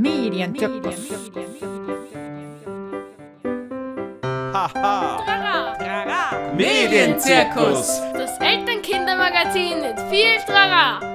Medienzirkus. Haha. Medienzirkus. Das Elternkindermagazin mit viel Trara.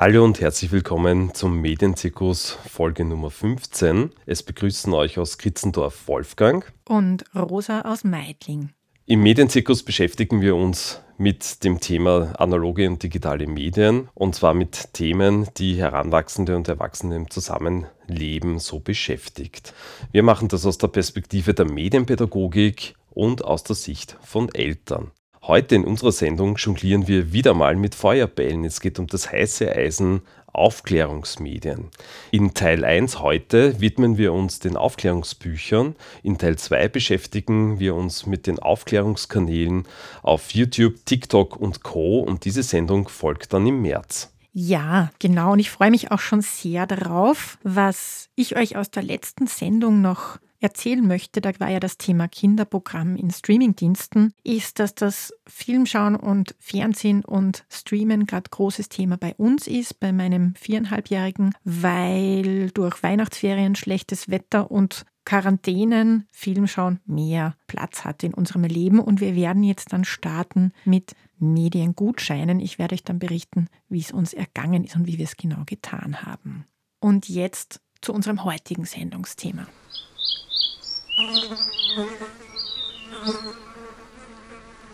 Hallo und herzlich willkommen zum Medienzirkus Folge Nummer 15. Es begrüßen euch aus Kritzendorf Wolfgang. Und Rosa aus Meidling. Im Medienzirkus beschäftigen wir uns mit dem Thema analoge und digitale Medien und zwar mit Themen, die Heranwachsende und Erwachsene im Zusammenleben so beschäftigt. Wir machen das aus der Perspektive der Medienpädagogik und aus der Sicht von Eltern. Heute in unserer Sendung jonglieren wir wieder mal mit Feuerbällen. Es geht um das heiße Eisen Aufklärungsmedien. In Teil 1 heute widmen wir uns den Aufklärungsbüchern. In Teil 2 beschäftigen wir uns mit den Aufklärungskanälen auf YouTube, TikTok und Co. Und diese Sendung folgt dann im März. Ja, genau. Und ich freue mich auch schon sehr darauf, was ich euch aus der letzten Sendung noch erzählen möchte, da war ja das Thema Kinderprogramm in Streamingdiensten, ist, dass das Filmschauen und Fernsehen und Streamen gerade großes Thema bei uns ist, bei meinem viereinhalbjährigen, weil durch Weihnachtsferien, schlechtes Wetter und Quarantänen Filmschauen mehr Platz hat in unserem Leben. Und wir werden jetzt dann starten mit Mediengutscheinen. Ich werde euch dann berichten, wie es uns ergangen ist und wie wir es genau getan haben. Und jetzt zu unserem heutigen Sendungsthema.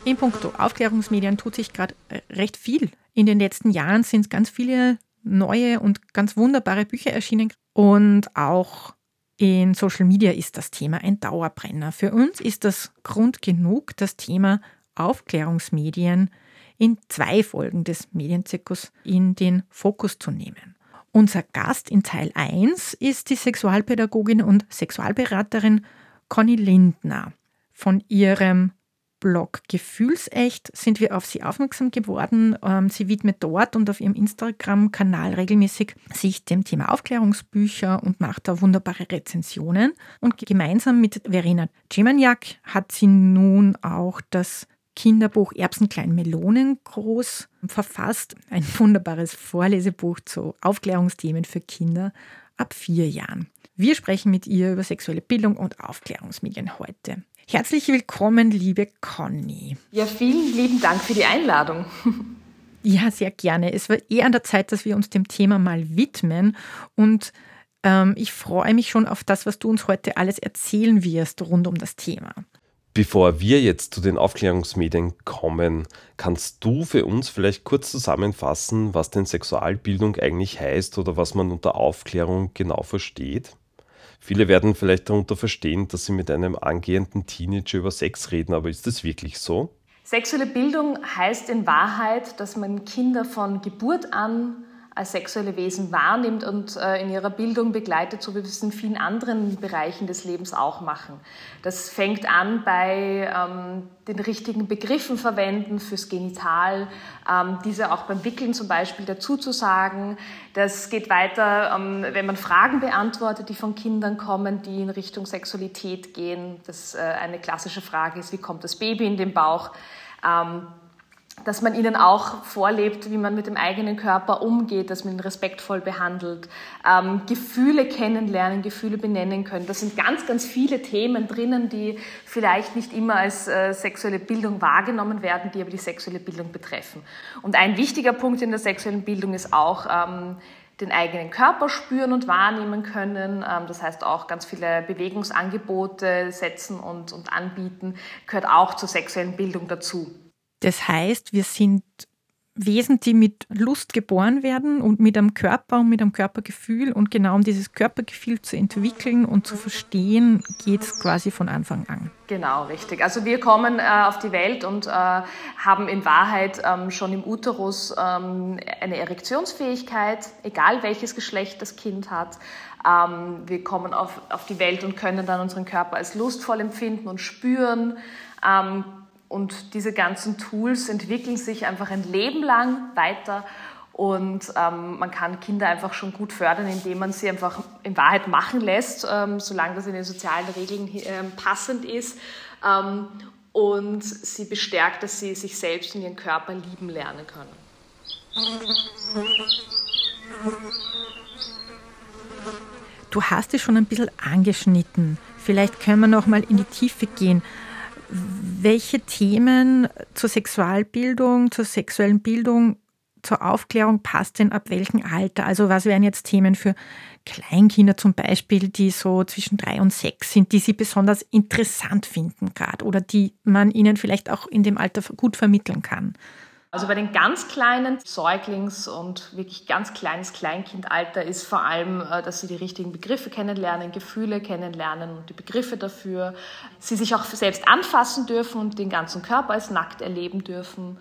In puncto Aufklärungsmedien tut sich gerade äh, recht viel. In den letzten Jahren sind ganz viele neue und ganz wunderbare Bücher erschienen. Und auch in Social Media ist das Thema ein Dauerbrenner. Für uns ist das Grund genug, das Thema Aufklärungsmedien in zwei Folgen des Medienzirkus in den Fokus zu nehmen. Unser Gast in Teil 1 ist die Sexualpädagogin und Sexualberaterin Conny Lindner. Von ihrem Blog Gefühlsecht sind wir auf sie aufmerksam geworden. Ähm, sie widmet dort und auf ihrem Instagram-Kanal regelmäßig sich dem Thema Aufklärungsbücher und macht da wunderbare Rezensionen. Und gemeinsam mit Verena Cemaniak hat sie nun auch das Kinderbuch Erbsenklein Melonen groß verfasst. Ein wunderbares Vorlesebuch zu Aufklärungsthemen für Kinder ab vier Jahren. Wir sprechen mit ihr über sexuelle Bildung und Aufklärungsmedien heute. Herzlich willkommen, liebe Conny. Ja, vielen lieben Dank für die Einladung. Ja, sehr gerne. Es war eher an der Zeit, dass wir uns dem Thema mal widmen. Und ähm, ich freue mich schon auf das, was du uns heute alles erzählen wirst rund um das Thema. Bevor wir jetzt zu den Aufklärungsmedien kommen, kannst du für uns vielleicht kurz zusammenfassen, was denn Sexualbildung eigentlich heißt oder was man unter Aufklärung genau versteht? Viele werden vielleicht darunter verstehen, dass sie mit einem angehenden Teenager über Sex reden, aber ist das wirklich so? Sexuelle Bildung heißt in Wahrheit, dass man Kinder von Geburt an als sexuelle Wesen wahrnimmt und äh, in ihrer Bildung begleitet, so wie wir es in vielen anderen Bereichen des Lebens auch machen. Das fängt an bei ähm, den richtigen Begriffen verwenden fürs Genital, ähm, diese auch beim Wickeln zum Beispiel dazu zu sagen. Das geht weiter, ähm, wenn man Fragen beantwortet, die von Kindern kommen, die in Richtung Sexualität gehen. Das äh, eine klassische Frage ist, wie kommt das Baby in den Bauch? Dass man ihnen auch vorlebt, wie man mit dem eigenen Körper umgeht, dass man ihn respektvoll behandelt, ähm, Gefühle kennenlernen, Gefühle benennen können. Das sind ganz, ganz viele Themen drinnen, die vielleicht nicht immer als äh, sexuelle Bildung wahrgenommen werden, die aber die sexuelle Bildung betreffen. Und ein wichtiger Punkt in der sexuellen Bildung ist auch, ähm, den eigenen Körper spüren und wahrnehmen können. Ähm, das heißt auch ganz viele Bewegungsangebote setzen und, und anbieten, gehört auch zur sexuellen Bildung dazu. Das heißt, wir sind Wesen, die mit Lust geboren werden und mit einem Körper und mit einem Körpergefühl. Und genau um dieses Körpergefühl zu entwickeln und zu verstehen, geht es quasi von Anfang an. Genau, richtig. Also wir kommen äh, auf die Welt und äh, haben in Wahrheit ähm, schon im Uterus ähm, eine Erektionsfähigkeit, egal welches Geschlecht das Kind hat. Ähm, wir kommen auf, auf die Welt und können dann unseren Körper als lustvoll empfinden und spüren ähm, und diese ganzen Tools entwickeln sich einfach ein Leben lang weiter. Und ähm, man kann Kinder einfach schon gut fördern, indem man sie einfach in Wahrheit machen lässt, ähm, solange das in den sozialen Regeln äh, passend ist. Ähm, und sie bestärkt, dass sie sich selbst und ihren Körper lieben lernen können. Du hast es schon ein bisschen angeschnitten. Vielleicht können wir noch mal in die Tiefe gehen. Welche Themen zur Sexualbildung, zur sexuellen Bildung, zur Aufklärung passt denn ab welchem Alter? Also was wären jetzt Themen für Kleinkinder zum Beispiel, die so zwischen drei und sechs sind, die sie besonders interessant finden gerade oder die man ihnen vielleicht auch in dem Alter gut vermitteln kann? Also bei den ganz kleinen Säuglings- und wirklich ganz kleines Kleinkindalter ist vor allem, äh, dass sie die richtigen Begriffe kennenlernen, Gefühle kennenlernen und die Begriffe dafür. Sie sich auch selbst anfassen dürfen und den ganzen Körper als nackt erleben dürfen.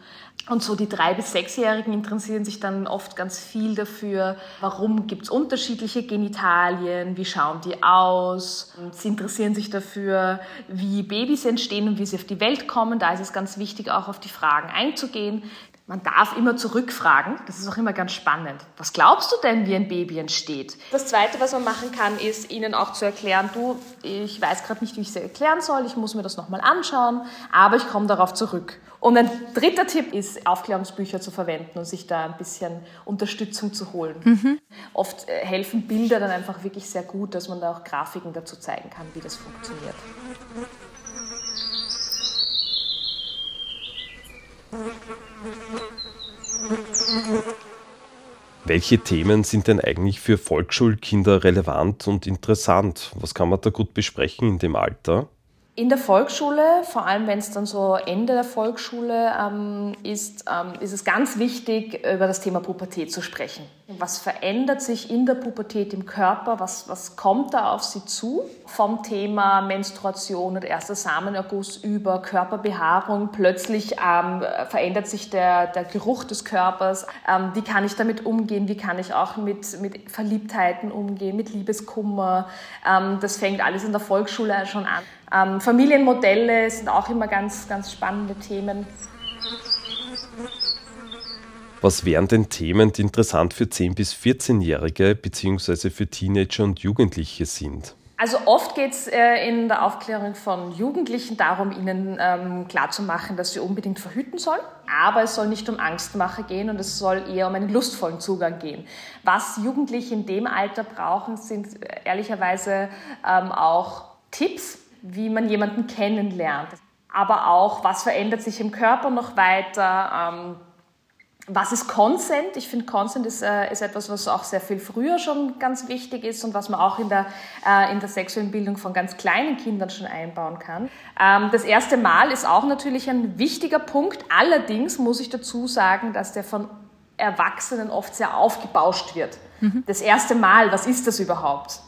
Und so die drei- bis sechsjährigen interessieren sich dann oft ganz viel dafür, warum gibt es unterschiedliche Genitalien, wie schauen die aus. Und sie interessieren sich dafür, wie Babys entstehen und wie sie auf die Welt kommen. Da ist es ganz wichtig, auch auf die Fragen einzugehen. Man darf immer zurückfragen, das ist auch immer ganz spannend. Was glaubst du denn, wie ein Baby entsteht? Das Zweite, was man machen kann, ist ihnen auch zu erklären, du, ich weiß gerade nicht, wie ich es erklären soll, ich muss mir das nochmal anschauen, aber ich komme darauf zurück. Und ein dritter Tipp ist, Aufklärungsbücher zu verwenden und sich da ein bisschen Unterstützung zu holen. Mhm. Oft äh, helfen Bilder dann einfach wirklich sehr gut, dass man da auch Grafiken dazu zeigen kann, wie das funktioniert. Welche Themen sind denn eigentlich für Volksschulkinder relevant und interessant? Was kann man da gut besprechen in dem Alter? In der Volksschule, vor allem wenn es dann so Ende der Volksschule ähm, ist, ähm, ist es ganz wichtig, über das Thema Pubertät zu sprechen. Was verändert sich in der Pubertät im Körper? Was, was kommt da auf sie zu? Vom Thema Menstruation und erster Samenerguss über Körperbehaarung. Plötzlich ähm, verändert sich der, der Geruch des Körpers. Ähm, wie kann ich damit umgehen? Wie kann ich auch mit, mit Verliebtheiten umgehen, mit Liebeskummer? Ähm, das fängt alles in der Volksschule schon an. Ähm, Familienmodelle sind auch immer ganz, ganz spannende Themen. Was wären denn Themen, die interessant für 10- bis 14-Jährige bzw. für Teenager und Jugendliche sind? Also oft geht es äh, in der Aufklärung von Jugendlichen darum, ihnen ähm, klarzumachen, dass sie unbedingt verhüten sollen. Aber es soll nicht um Angstmache gehen und es soll eher um einen lustvollen Zugang gehen. Was Jugendliche in dem Alter brauchen, sind äh, ehrlicherweise ähm, auch Tipps, wie man jemanden kennenlernt. Aber auch, was verändert sich im Körper noch weiter? Ähm, was ist Consent? Ich finde, Consent ist, äh, ist etwas, was auch sehr viel früher schon ganz wichtig ist und was man auch in der, äh, in der sexuellen Bildung von ganz kleinen Kindern schon einbauen kann. Ähm, das erste Mal ist auch natürlich ein wichtiger Punkt. Allerdings muss ich dazu sagen, dass der von Erwachsenen oft sehr aufgebauscht wird. Mhm. Das erste Mal, was ist das überhaupt?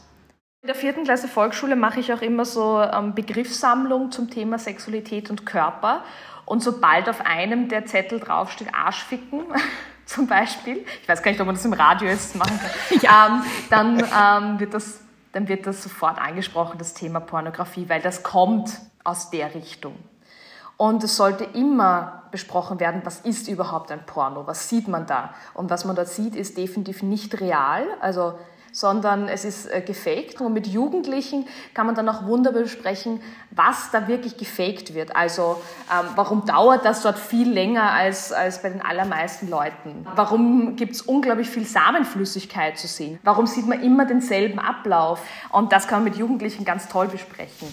In der vierten Klasse Volksschule mache ich auch immer so ähm, Begriffssammlung zum Thema Sexualität und Körper. Und sobald auf einem der Zettel draufsteht Arschficken, zum Beispiel, ich weiß gar nicht, ob man das im Radio jetzt machen kann, ja. ähm, dann, ähm, wird das, dann wird das sofort angesprochen, das Thema Pornografie, weil das kommt aus der Richtung. Und es sollte immer besprochen werden, was ist überhaupt ein Porno, was sieht man da? Und was man dort sieht, ist definitiv nicht real. Also sondern es ist äh, gefaked. Und mit Jugendlichen kann man dann auch wunderbar besprechen, was da wirklich gefaked wird. Also ähm, warum dauert das dort viel länger als, als bei den allermeisten Leuten? Warum gibt es unglaublich viel Samenflüssigkeit zu sehen? Warum sieht man immer denselben Ablauf? Und das kann man mit Jugendlichen ganz toll besprechen.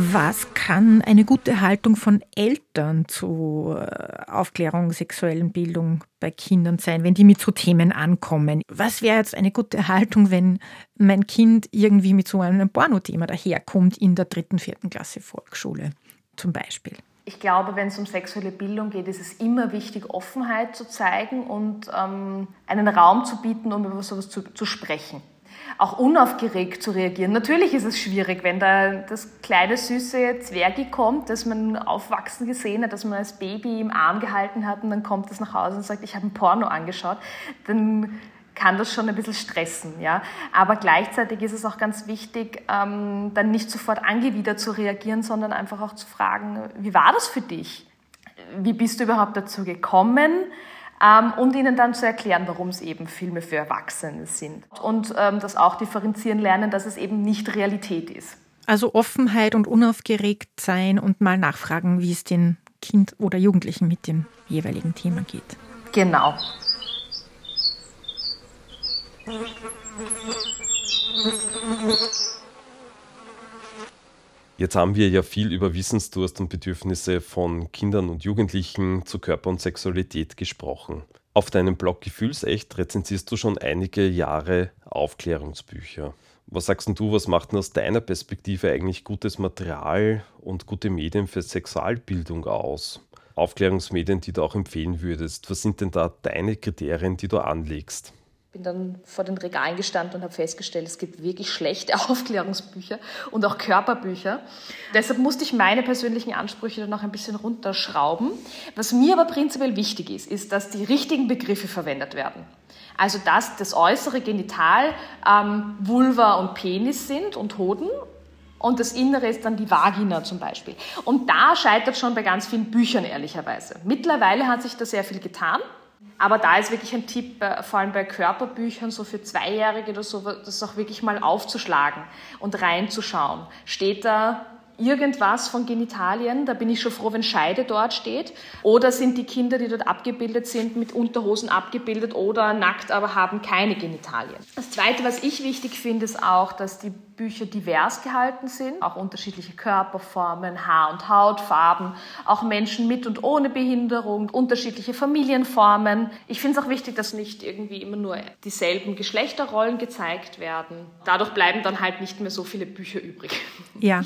Was kann eine gute Haltung von Eltern zu äh, Aufklärung, sexuellen Bildung bei Kindern sein, wenn die mit so Themen ankommen? Was wäre jetzt eine gute Haltung, wenn mein Kind irgendwie mit so einem Pornothema daherkommt in der dritten, vierten Klasse Volksschule zum Beispiel? Ich glaube, wenn es um sexuelle Bildung geht, ist es immer wichtig, Offenheit zu zeigen und ähm, einen Raum zu bieten, um über sowas zu, zu sprechen auch unaufgeregt zu reagieren. Natürlich ist es schwierig, wenn da das kleine süße Zwergi kommt, das man aufwachsen gesehen hat, das man als Baby im Arm gehalten hat und dann kommt es nach Hause und sagt, ich habe ein Porno angeschaut, dann kann das schon ein bisschen stressen. Ja? Aber gleichzeitig ist es auch ganz wichtig, ähm, dann nicht sofort angewidert zu reagieren, sondern einfach auch zu fragen, wie war das für dich? Wie bist du überhaupt dazu gekommen? Ähm, und ihnen dann zu erklären, warum es eben Filme für Erwachsene sind. Und ähm, das auch differenzieren lernen, dass es eben nicht Realität ist. Also Offenheit und unaufgeregt sein und mal nachfragen, wie es den Kind oder Jugendlichen mit dem jeweiligen Thema geht. Genau. Jetzt haben wir ja viel über Wissensdurst und Bedürfnisse von Kindern und Jugendlichen zu Körper und Sexualität gesprochen. Auf deinem Blog Gefühlsecht rezensierst du schon einige Jahre Aufklärungsbücher. Was sagst du, was macht denn aus deiner Perspektive eigentlich gutes Material und gute Medien für Sexualbildung aus? Aufklärungsmedien, die du auch empfehlen würdest. Was sind denn da deine Kriterien, die du anlegst? Bin dann vor den Regalen gestanden und habe festgestellt, es gibt wirklich schlechte Aufklärungsbücher und auch Körperbücher. Deshalb musste ich meine persönlichen Ansprüche dann noch ein bisschen runterschrauben. Was mir aber prinzipiell wichtig ist, ist, dass die richtigen Begriffe verwendet werden. Also dass das äußere Genital ähm, Vulva und Penis sind und Hoden und das Innere ist dann die Vagina zum Beispiel. Und da scheitert schon bei ganz vielen Büchern ehrlicherweise. Mittlerweile hat sich da sehr viel getan. Aber da ist wirklich ein Tipp, äh, vor allem bei Körperbüchern, so für Zweijährige oder so, das auch wirklich mal aufzuschlagen und reinzuschauen. Steht da irgendwas von Genitalien, da bin ich schon froh, wenn Scheide dort steht. Oder sind die Kinder, die dort abgebildet sind, mit Unterhosen abgebildet oder nackt, aber haben keine Genitalien. Das Zweite, was ich wichtig finde, ist auch, dass die Bücher divers gehalten sind, auch unterschiedliche Körperformen, Haar- und Hautfarben, auch Menschen mit und ohne Behinderung, unterschiedliche Familienformen. Ich finde es auch wichtig, dass nicht irgendwie immer nur dieselben Geschlechterrollen gezeigt werden. Dadurch bleiben dann halt nicht mehr so viele Bücher übrig. Ja.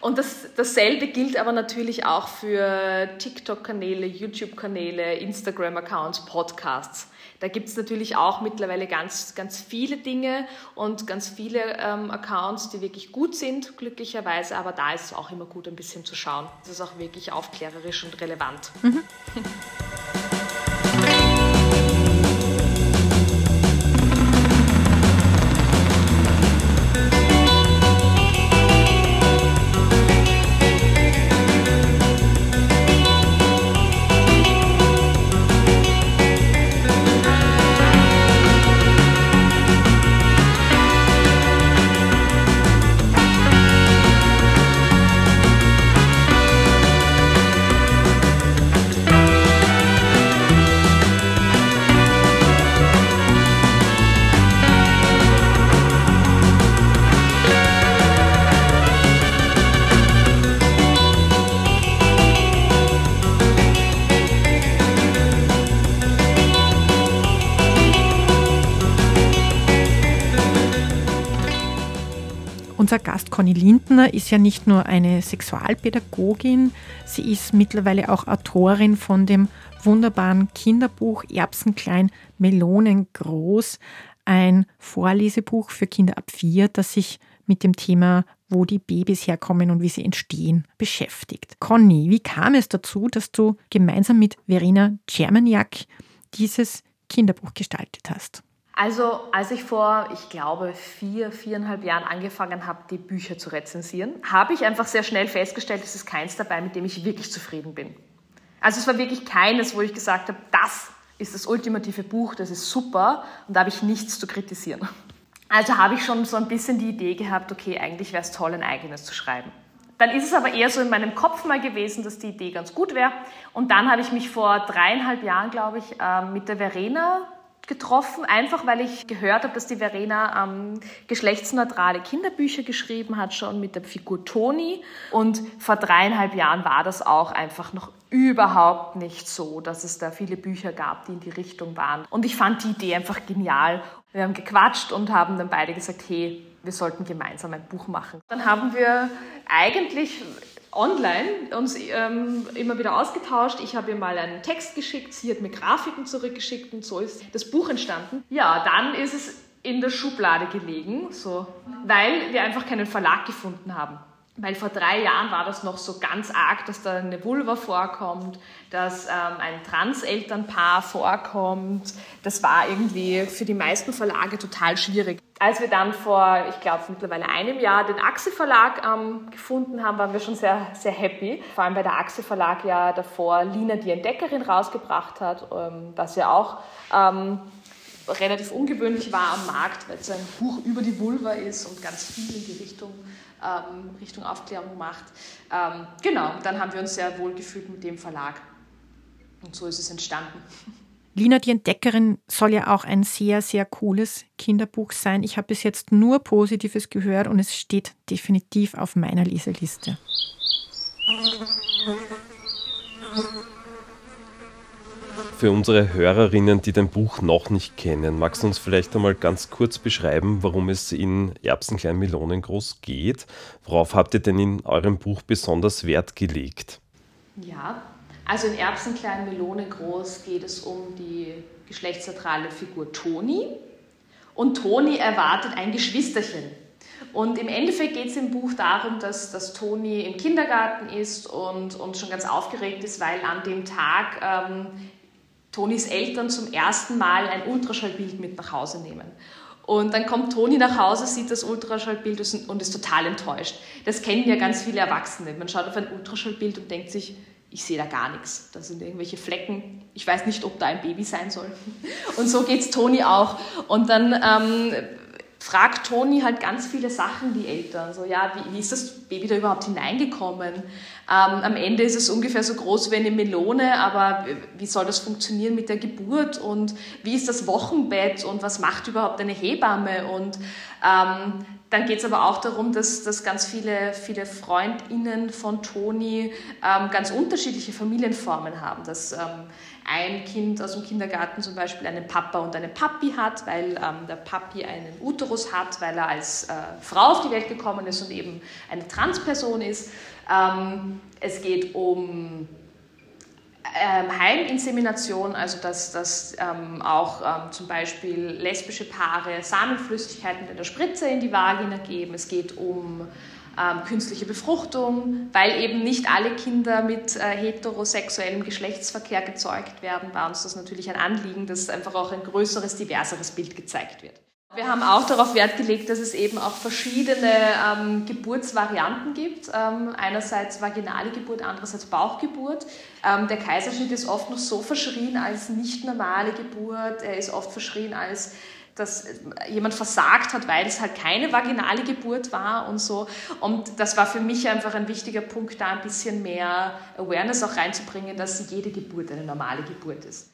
Und das, dasselbe gilt aber natürlich auch für TikTok-Kanäle, YouTube-Kanäle, Instagram-Accounts, Podcasts. Da gibt es natürlich auch mittlerweile ganz, ganz viele Dinge und ganz viele ähm, Accounts, die wirklich gut sind, glücklicherweise. Aber da ist es auch immer gut, ein bisschen zu schauen. Das ist auch wirklich aufklärerisch und relevant. Mhm. Conny Lindner ist ja nicht nur eine Sexualpädagogin, sie ist mittlerweile auch Autorin von dem wunderbaren Kinderbuch Erbsenklein, Melonen groß, ein Vorlesebuch für Kinder ab vier, das sich mit dem Thema, wo die Babys herkommen und wie sie entstehen, beschäftigt. Conny, wie kam es dazu, dass du gemeinsam mit Verena Czermaniak dieses Kinderbuch gestaltet hast? Also, als ich vor, ich glaube, vier, viereinhalb Jahren angefangen habe, die Bücher zu rezensieren, habe ich einfach sehr schnell festgestellt, es ist keins dabei, mit dem ich wirklich zufrieden bin. Also es war wirklich keines, wo ich gesagt habe, das ist das ultimative Buch, das ist super und da habe ich nichts zu kritisieren. Also habe ich schon so ein bisschen die Idee gehabt, okay, eigentlich wäre es toll, ein eigenes zu schreiben. Dann ist es aber eher so in meinem Kopf mal gewesen, dass die Idee ganz gut wäre. Und dann habe ich mich vor dreieinhalb Jahren, glaube ich, ähm, mit der Verena getroffen, einfach weil ich gehört habe, dass die Verena ähm, geschlechtsneutrale Kinderbücher geschrieben hat, schon mit der Figur Toni. Und vor dreieinhalb Jahren war das auch einfach noch überhaupt nicht so, dass es da viele Bücher gab, die in die Richtung waren. Und ich fand die Idee einfach genial. Wir haben gequatscht und haben dann beide gesagt, hey, wir sollten gemeinsam ein Buch machen. Dann haben wir eigentlich online uns ähm, immer wieder ausgetauscht. Ich habe ihr mal einen Text geschickt, sie hat mir Grafiken zurückgeschickt und so ist das Buch entstanden. Ja, dann ist es in der Schublade gelegen, so, weil wir einfach keinen Verlag gefunden haben. Weil vor drei Jahren war das noch so ganz arg, dass da eine Vulva vorkommt, dass ähm, ein Transelternpaar vorkommt. Das war irgendwie für die meisten Verlage total schwierig. Als wir dann vor, ich glaube, mittlerweile einem Jahr den Achse Verlag ähm, gefunden haben, waren wir schon sehr, sehr happy. Vor allem, weil der Achse Verlag ja davor Lina die Entdeckerin rausgebracht hat, ähm, was ja auch ähm, relativ ungewöhnlich war am Markt, weil es ein Buch über die Vulva ist und ganz viel in die Richtung ähm, Richtung Aufklärung macht. Ähm, genau, dann haben wir uns sehr wohl gefühlt mit dem Verlag. Und so ist es entstanden. Lina die Entdeckerin soll ja auch ein sehr, sehr cooles Kinderbuch sein. Ich habe bis jetzt nur Positives gehört und es steht definitiv auf meiner Leseliste. Für unsere Hörerinnen, die dein Buch noch nicht kennen, magst du uns vielleicht einmal ganz kurz beschreiben, worum es in Erbsenklein Melonengroß geht? Worauf habt ihr denn in eurem Buch besonders Wert gelegt? Ja, also in Erbsenklein Melonengroß geht es um die geschlechtsneutrale Figur Toni. Und Toni erwartet ein Geschwisterchen. Und im Endeffekt geht es im Buch darum, dass, dass Toni im Kindergarten ist und, und schon ganz aufgeregt ist, weil an dem Tag ähm, Tonis Eltern zum ersten Mal ein Ultraschallbild mit nach Hause nehmen. Und dann kommt Toni nach Hause, sieht das Ultraschallbild und ist total enttäuscht. Das kennen ja ganz viele Erwachsene. Man schaut auf ein Ultraschallbild und denkt sich, ich sehe da gar nichts. Da sind irgendwelche Flecken. Ich weiß nicht, ob da ein Baby sein soll. Und so geht es Toni auch. Und dann ähm, fragt Toni halt ganz viele Sachen, die Eltern. So, ja, wie, wie ist das Baby da überhaupt hineingekommen? Ähm, am Ende ist es ungefähr so groß wie eine Melone, aber wie soll das funktionieren mit der Geburt? Und wie ist das Wochenbett? Und was macht überhaupt eine Hebamme? Und ähm, dann geht es aber auch darum, dass, dass ganz viele, viele FreundInnen von Toni ähm, ganz unterschiedliche Familienformen haben. Dass ähm, ein Kind aus dem Kindergarten zum Beispiel einen Papa und eine Papi hat, weil ähm, der Papi einen Uterus hat, weil er als äh, Frau auf die Welt gekommen ist und eben eine Transperson ist. Ähm, es geht um ähm, Heiminsemination, also dass, dass ähm, auch ähm, zum Beispiel lesbische Paare Samenflüssigkeiten in der Spritze in die Vagina geben. Es geht um ähm, künstliche Befruchtung, weil eben nicht alle Kinder mit äh, heterosexuellem Geschlechtsverkehr gezeugt werden, war uns das natürlich ein Anliegen, dass einfach auch ein größeres, diverseres Bild gezeigt wird. Wir haben auch darauf Wert gelegt, dass es eben auch verschiedene ähm, Geburtsvarianten gibt. Ähm, einerseits vaginale Geburt, andererseits Bauchgeburt. Ähm, der Kaiserschnitt ist oft noch so verschrien als nicht normale Geburt. Er ist oft verschrien als dass jemand versagt hat, weil es halt keine vaginale Geburt war und so. Und das war für mich einfach ein wichtiger Punkt, da ein bisschen mehr Awareness auch reinzubringen, dass jede Geburt eine normale Geburt ist.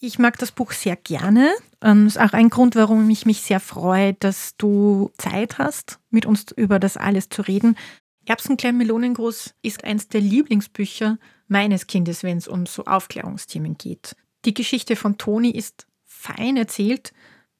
Ich mag das Buch sehr gerne. Das ist auch ein Grund, warum ich mich sehr freue, dass du Zeit hast, mit uns über das alles zu reden. Erbsenklein Melonengroß ist eins der Lieblingsbücher meines Kindes, wenn es um so Aufklärungsthemen geht. Die Geschichte von Toni ist fein erzählt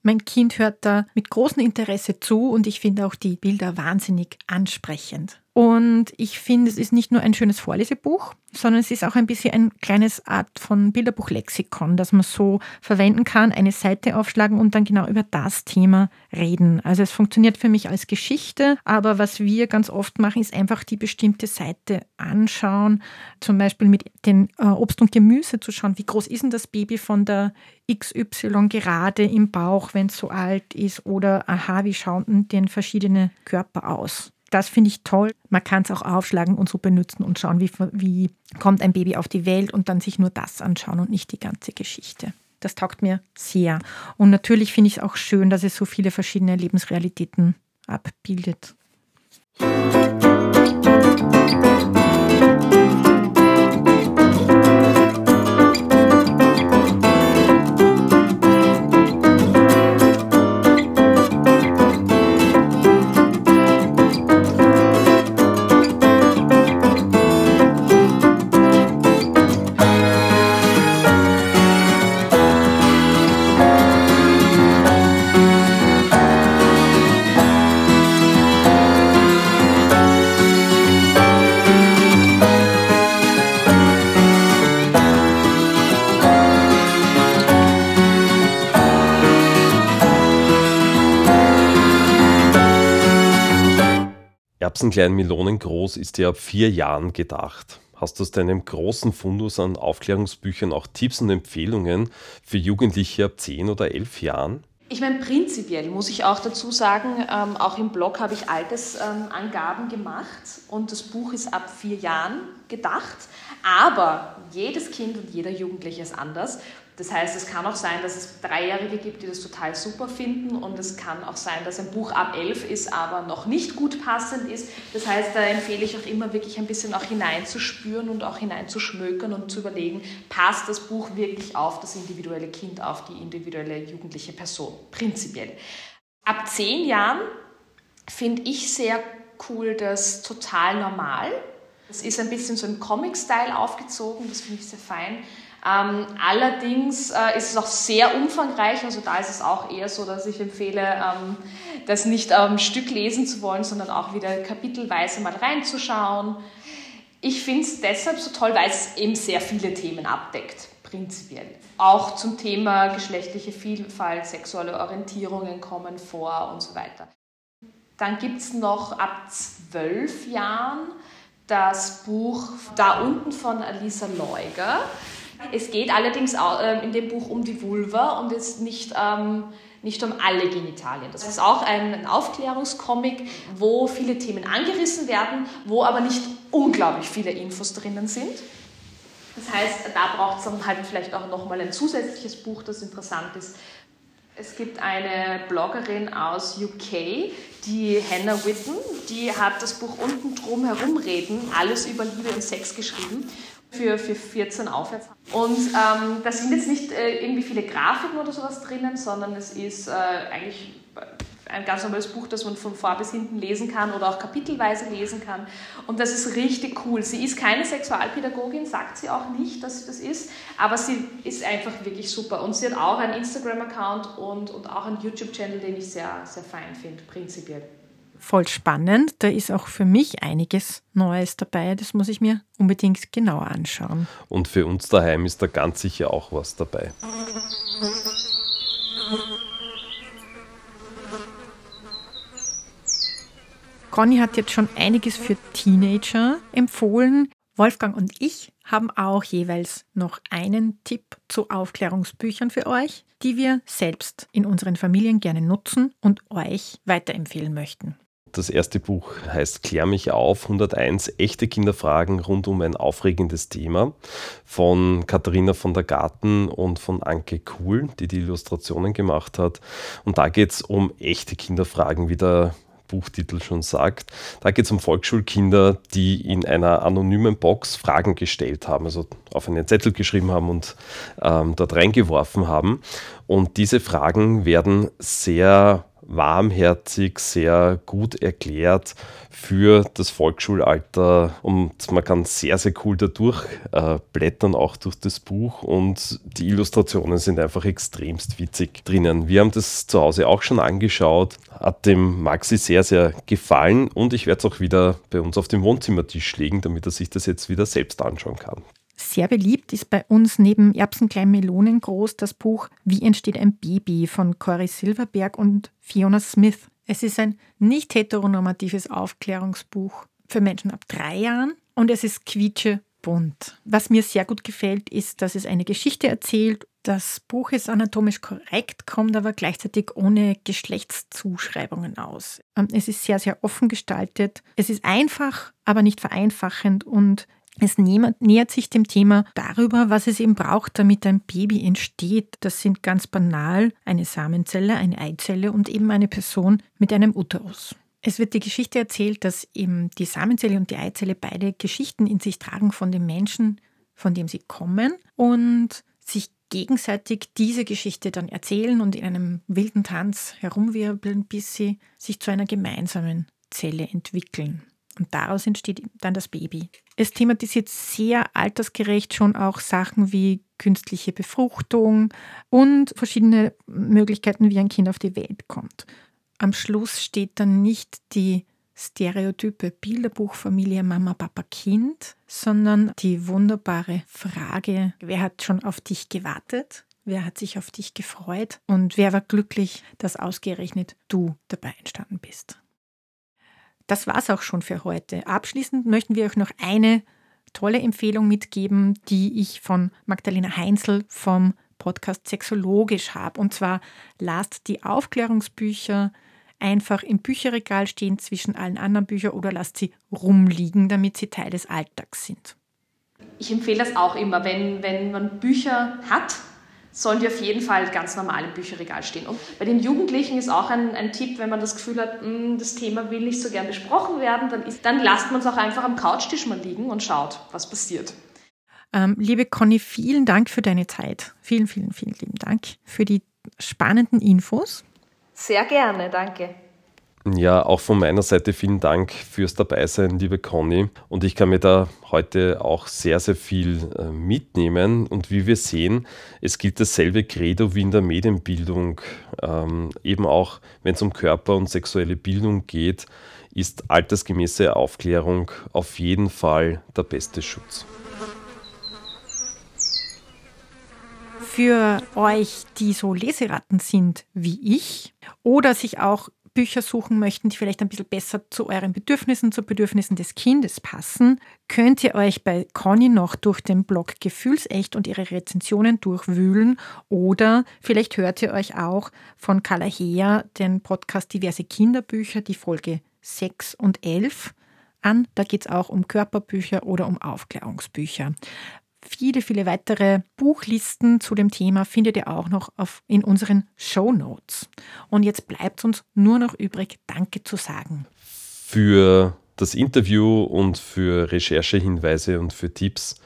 mein Kind hört da mit großem Interesse zu und ich finde auch die Bilder wahnsinnig ansprechend. Und ich finde, es ist nicht nur ein schönes Vorlesebuch, sondern es ist auch ein bisschen ein kleines Art von Bilderbuchlexikon, das man so verwenden kann, eine Seite aufschlagen und dann genau über das Thema reden. Also es funktioniert für mich als Geschichte, aber was wir ganz oft machen, ist einfach die bestimmte Seite anschauen, zum Beispiel mit den äh, Obst und Gemüse zu schauen, wie groß ist denn das Baby von der XY gerade im Bauch, wenn es so alt ist, oder aha, wie schauen denn den verschiedene Körper aus? Das finde ich toll. Man kann es auch aufschlagen und so benutzen und schauen, wie, wie kommt ein Baby auf die Welt und dann sich nur das anschauen und nicht die ganze Geschichte. Das taugt mir sehr. Und natürlich finde ich es auch schön, dass es so viele verschiedene Lebensrealitäten abbildet. Erbsenklein Melonen groß ist ja ab vier Jahren gedacht. Hast du aus deinem großen Fundus an Aufklärungsbüchern auch Tipps und Empfehlungen für Jugendliche ab zehn oder elf Jahren? Ich meine, prinzipiell muss ich auch dazu sagen, ähm, auch im Blog habe ich Altersangaben gemacht und das Buch ist ab vier Jahren gedacht. Aber jedes Kind und jeder Jugendliche ist anders. Das heißt, es kann auch sein, dass es Dreijährige gibt, die das total super finden und es kann auch sein, dass ein Buch ab elf ist, aber noch nicht gut passend ist. Das heißt, da empfehle ich auch immer wirklich ein bisschen auch hineinzuspüren und auch hineinzuschmökern und zu überlegen, passt das Buch wirklich auf das individuelle Kind, auf die individuelle jugendliche Person, prinzipiell. Ab zehn Jahren finde ich sehr cool das Total Normal. Es ist ein bisschen so im Comic-Style aufgezogen, das finde ich sehr fein. Ähm, allerdings äh, ist es auch sehr umfangreich, also da ist es auch eher so, dass ich empfehle, ähm, das nicht am Stück lesen zu wollen, sondern auch wieder kapitelweise mal reinzuschauen. Ich finde es deshalb so toll, weil es eben sehr viele Themen abdeckt, prinzipiell. Auch zum Thema geschlechtliche Vielfalt, sexuelle Orientierungen kommen vor und so weiter. Dann gibt es noch ab zwölf Jahren das Buch Da unten von Alisa Leuger. Es geht allerdings ähm, in dem Buch um die Vulva und jetzt nicht, ähm, nicht um alle Genitalien. Das ist auch ein Aufklärungscomic, wo viele Themen angerissen werden, wo aber nicht unglaublich viele Infos drinnen sind. Das heißt, da braucht es dann halt vielleicht auch nochmal ein zusätzliches Buch, das interessant ist. Es gibt eine Bloggerin aus UK, die Hannah Witten, die hat das Buch unten drum herumreden, alles über Liebe und Sex geschrieben für, für 14 aufwärts. Und ähm, da sind jetzt nicht äh, irgendwie viele Grafiken oder sowas drinnen, sondern es ist äh, eigentlich ein ganz normales Buch, das man von vor bis hinten lesen kann oder auch kapitelweise lesen kann. Und das ist richtig cool. Sie ist keine Sexualpädagogin, sagt sie auch nicht, dass sie das ist, aber sie ist einfach wirklich super. Und sie hat auch einen Instagram-Account und, und auch einen YouTube-Channel, den ich sehr, sehr fein finde, prinzipiell voll spannend. Da ist auch für mich einiges Neues dabei. Das muss ich mir unbedingt genauer anschauen. Und für uns daheim ist da ganz sicher auch was dabei. Conny hat jetzt schon einiges für Teenager empfohlen. Wolfgang und ich haben auch jeweils noch einen Tipp zu Aufklärungsbüchern für euch, die wir selbst in unseren Familien gerne nutzen und euch weiterempfehlen möchten. Das erste Buch heißt Klär mich auf, 101 echte Kinderfragen rund um ein aufregendes Thema von Katharina von der Garten und von Anke Kuhl, die die Illustrationen gemacht hat. Und da geht es um echte Kinderfragen, wie der Buchtitel schon sagt. Da geht es um Volksschulkinder, die in einer anonymen Box Fragen gestellt haben, also auf einen Zettel geschrieben haben und ähm, dort reingeworfen haben. Und diese Fragen werden sehr warmherzig, sehr gut erklärt für das Volksschulalter und man kann sehr, sehr cool dadurch äh, blättern, auch durch das Buch und die Illustrationen sind einfach extremst witzig drinnen. Wir haben das zu Hause auch schon angeschaut, hat dem Maxi sehr, sehr gefallen und ich werde es auch wieder bei uns auf dem Wohnzimmertisch legen, damit er sich das jetzt wieder selbst anschauen kann. Sehr beliebt ist bei uns neben Erbsenklein Melonen groß das Buch Wie entsteht ein Baby von Cory Silverberg und Fiona Smith. Es ist ein nicht heteronormatives Aufklärungsbuch für Menschen ab drei Jahren und es ist quietsche bunt. Was mir sehr gut gefällt, ist, dass es eine Geschichte erzählt. Das Buch ist anatomisch korrekt, kommt aber gleichzeitig ohne Geschlechtszuschreibungen aus. Ähm, es ist sehr, sehr offen gestaltet. Es ist einfach, aber nicht vereinfachend und es nähert sich dem Thema darüber, was es eben braucht, damit ein Baby entsteht. Das sind ganz banal eine Samenzelle, eine Eizelle und eben eine Person mit einem Uterus. Es wird die Geschichte erzählt, dass eben die Samenzelle und die Eizelle beide Geschichten in sich tragen von dem Menschen, von dem sie kommen und sich gegenseitig diese Geschichte dann erzählen und in einem wilden Tanz herumwirbeln, bis sie sich zu einer gemeinsamen Zelle entwickeln. Und daraus entsteht dann das Baby. Es thematisiert sehr altersgerecht schon auch Sachen wie künstliche Befruchtung und verschiedene Möglichkeiten, wie ein Kind auf die Welt kommt. Am Schluss steht dann nicht die stereotype Bilderbuchfamilie Mama, Papa, Kind, sondern die wunderbare Frage, wer hat schon auf dich gewartet? Wer hat sich auf dich gefreut? Und wer war glücklich, dass ausgerechnet du dabei entstanden bist? Das war es auch schon für heute. Abschließend möchten wir euch noch eine tolle Empfehlung mitgeben, die ich von Magdalena Heinzel vom Podcast Sexologisch habe. Und zwar lasst die Aufklärungsbücher einfach im Bücherregal stehen zwischen allen anderen Büchern oder lasst sie rumliegen, damit sie Teil des Alltags sind. Ich empfehle das auch immer, wenn, wenn man Bücher hat, sollen die auf jeden Fall ganz normal im Bücherregal stehen. Und bei den Jugendlichen ist auch ein, ein Tipp, wenn man das Gefühl hat, mh, hm, das Thema will nicht so gern besprochen werden, dann, ist, dann lasst man es auch einfach am Couchtisch mal liegen und schaut, was passiert. Ähm, liebe Conny, vielen Dank für deine Zeit. Vielen, vielen, vielen lieben Dank für die spannenden Infos. Sehr gerne, danke. Ja, auch von meiner Seite vielen Dank fürs Dabeisein, liebe Conny. Und ich kann mir da heute auch sehr, sehr viel äh, mitnehmen. Und wie wir sehen, es gilt dasselbe Credo wie in der Medienbildung. Ähm, eben auch, wenn es um Körper und sexuelle Bildung geht, ist altersgemäße Aufklärung auf jeden Fall der beste Schutz. Für euch, die so Leseratten sind wie ich oder sich auch Bücher suchen möchten, die vielleicht ein bisschen besser zu euren Bedürfnissen, zu Bedürfnissen des Kindes passen, könnt ihr euch bei Conny noch durch den Blog Gefühlsecht und ihre Rezensionen durchwühlen oder vielleicht hört ihr euch auch von Carla Heer den Podcast Diverse Kinderbücher, die Folge 6 und 11 an. Da geht es auch um Körperbücher oder um Aufklärungsbücher. Viele, viele weitere Buchlisten zu dem Thema findet ihr auch noch auf, in unseren Show Notes. Und jetzt bleibt uns nur noch übrig, Danke zu sagen. Für das Interview und für Recherchehinweise und für Tipps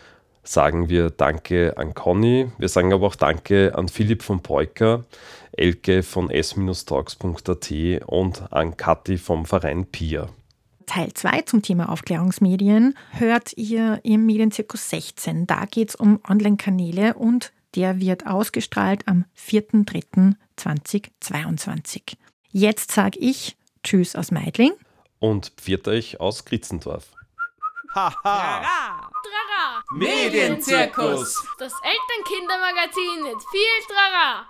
sagen wir Danke an Conny. Wir sagen aber auch Danke an Philipp von Peuker, Elke von s-talks.at und an Kathi vom Verein PIA. Teil 2 zum Thema Aufklärungsmedien hört ihr im Medienzirkus 16. Da geht es um Online-Kanäle und der wird ausgestrahlt am 4.3.2022. Jetzt sage ich Tschüss aus Meidling. Und pfiat euch aus Kritzendorf. Haha! Trara! Trara! Medienzirkus! Das Elternkindermagazin mit viel Trara!